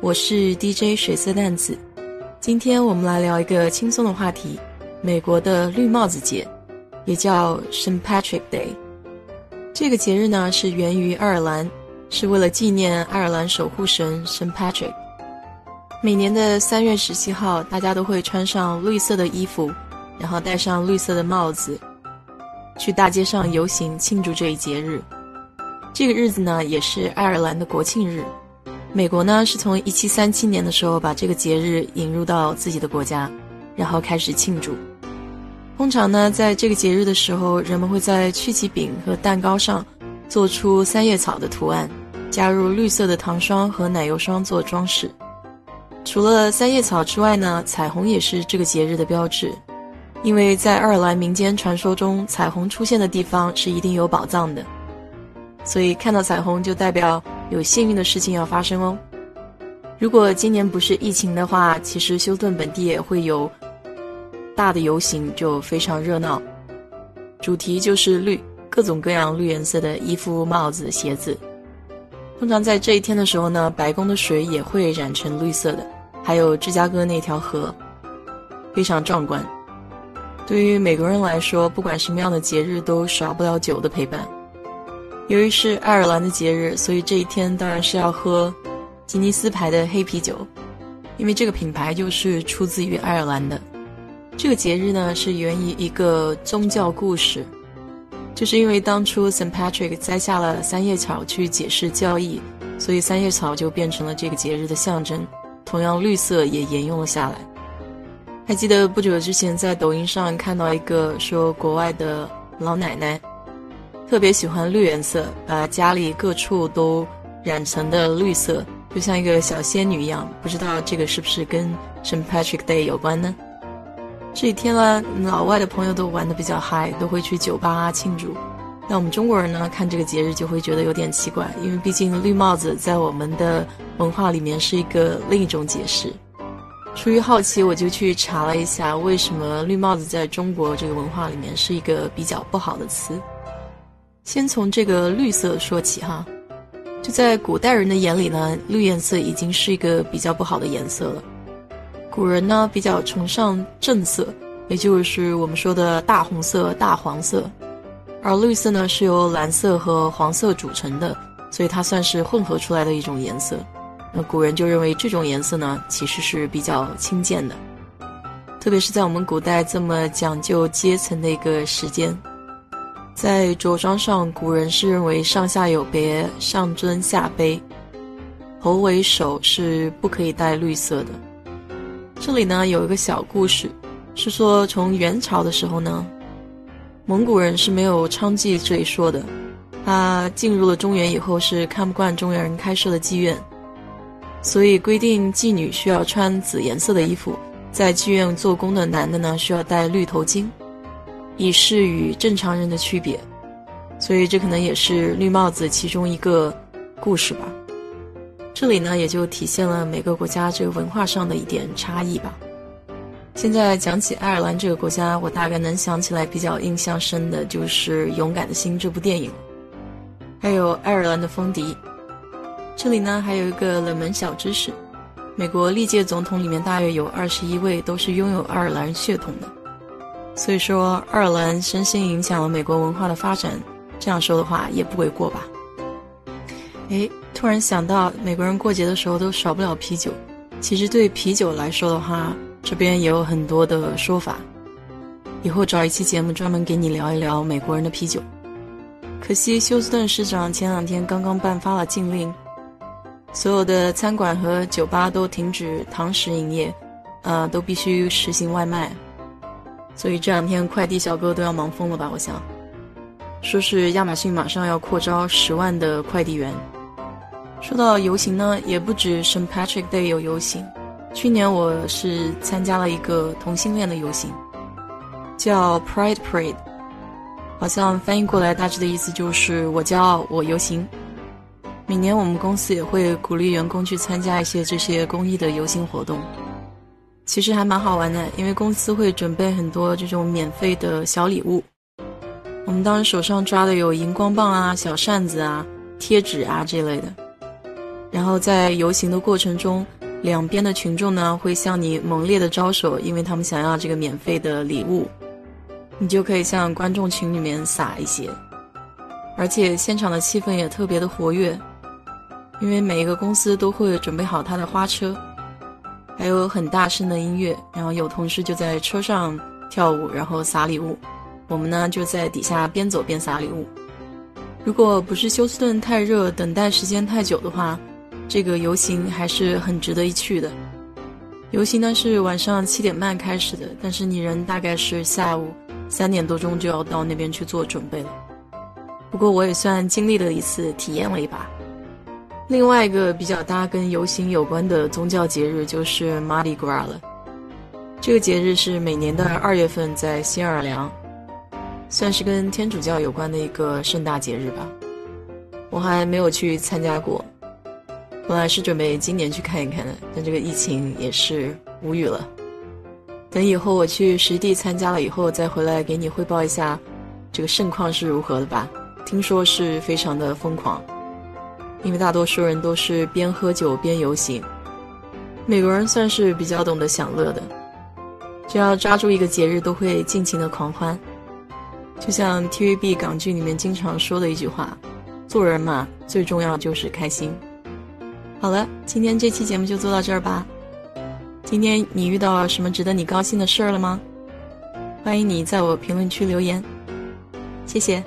我是 DJ 水色淡子，今天我们来聊一个轻松的话题——美国的绿帽子节，也叫 St. Patrick Day。这个节日呢是源于爱尔兰，是为了纪念爱尔兰守护神 St. Patrick。每年的三月十七号，大家都会穿上绿色的衣服，然后戴上绿色的帽子，去大街上游行庆祝这一节日。这个日子呢也是爱尔兰的国庆日。美国呢是从一七三七年的时候把这个节日引入到自己的国家，然后开始庆祝。通常呢，在这个节日的时候，人们会在曲奇饼和蛋糕上做出三叶草的图案，加入绿色的糖霜和奶油霜做装饰。除了三叶草之外呢，彩虹也是这个节日的标志，因为在爱尔兰民间传说中，彩虹出现的地方是一定有宝藏的，所以看到彩虹就代表。有幸运的事情要发生哦！如果今年不是疫情的话，其实休顿本地也会有大的游行，就非常热闹。主题就是绿，各种各样绿颜色的衣服、帽子、鞋子。通常在这一天的时候呢，白宫的水也会染成绿色的，还有芝加哥那条河，非常壮观。对于美国人来说，不管什么样的节日，都少不了酒的陪伴。由于是爱尔兰的节日，所以这一天当然是要喝吉尼斯牌的黑啤酒，因为这个品牌就是出自于爱尔兰的。这个节日呢是源于一个宗教故事，就是因为当初 Saint Patrick 摘下了三叶草去解释教义，所以三叶草就变成了这个节日的象征。同样，绿色也沿用了下来。还记得不久之前在抖音上看到一个说国外的老奶奶。特别喜欢绿颜色，把家里各处都染成的绿色，就像一个小仙女一样。不知道这个是不是跟 s t Patrick Day 有关呢？这几天呢，老外的朋友都玩的比较嗨，都会去酒吧庆祝。那我们中国人呢，看这个节日就会觉得有点奇怪，因为毕竟绿帽子在我们的文化里面是一个另一种解释。出于好奇，我就去查了一下，为什么绿帽子在中国这个文化里面是一个比较不好的词。先从这个绿色说起哈，就在古代人的眼里呢，绿颜色已经是一个比较不好的颜色了。古人呢比较崇尚正色，也就是我们说的大红色、大黄色，而绿色呢是由蓝色和黄色组成的，所以它算是混合出来的一种颜色。那古人就认为这种颜色呢其实是比较轻贱的，特别是在我们古代这么讲究阶层的一个时间。在着装上，古人是认为上下有别，上尊下卑，头为首是不可以带绿色的。这里呢有一个小故事，是说从元朝的时候呢，蒙古人是没有娼妓这一说的，他进入了中原以后是看不惯中原人开设的妓院，所以规定妓女需要穿紫颜色的衣服，在妓院做工的男的呢需要戴绿头巾。以示与正常人的区别，所以这可能也是绿帽子其中一个故事吧。这里呢，也就体现了每个国家这个文化上的一点差异吧。现在讲起爱尔兰这个国家，我大概能想起来比较印象深的就是《勇敢的心》这部电影，还有爱尔兰的风笛。这里呢，还有一个冷门小知识：美国历届总统里面大约有二十一位都是拥有爱尔兰血统的。所以说，爱尔兰深深影响了美国文化的发展，这样说的话也不为过吧？哎，突然想到，美国人过节的时候都少不了啤酒。其实对啤酒来说的话，这边也有很多的说法。以后找一期节目专门给你聊一聊美国人的啤酒。可惜休斯顿市长前两天刚刚颁发了禁令，所有的餐馆和酒吧都停止堂食营业，呃，都必须实行外卖。所以这两天快递小哥都要忙疯了吧？我想，说是亚马逊马上要扩招十万的快递员。说到游行呢，也不止 St. Patrick Day 有游行，去年我是参加了一个同性恋的游行，叫 Pride Parade，好像翻译过来大致的意思就是“我骄傲，我游行”。每年我们公司也会鼓励员工去参加一些这些公益的游行活动，其实还蛮好玩的，因为公司会准备很多这种免费的小礼物。我们当时手上抓的有荧光棒啊、小扇子啊、贴纸啊这类的，然后在游行的过程中，两边的群众呢会向你猛烈的招手，因为他们想要这个免费的礼物，你就可以向观众群里面撒一些，而且现场的气氛也特别的活跃，因为每一个公司都会准备好他的花车，还有很大声的音乐，然后有同事就在车上跳舞，然后撒礼物。我们呢就在底下边走边撒礼物。如果不是休斯顿太热，等待时间太久的话，这个游行还是很值得一去的。游行呢是晚上七点半开始的，但是你人大概是下午三点多钟就要到那边去做准备了。不过我也算经历了一次，体验了一把。另外一个比较大跟游行有关的宗教节日就是 Mardi Gras 了。这个节日是每年的二月份在新奥尔良。算是跟天主教有关的一个盛大节日吧，我还没有去参加过。本来是准备今年去看一看的，但这个疫情也是无语了。等以后我去实地参加了以后，再回来给你汇报一下这个盛况是如何的吧。听说是非常的疯狂，因为大多数人都是边喝酒边游行。美国人算是比较懂得享乐的，只要抓住一个节日，都会尽情的狂欢。就像 TVB 港剧里面经常说的一句话：“做人嘛，最重要就是开心。”好了，今天这期节目就做到这儿吧。今天你遇到什么值得你高兴的事儿了吗？欢迎你在我评论区留言，谢谢。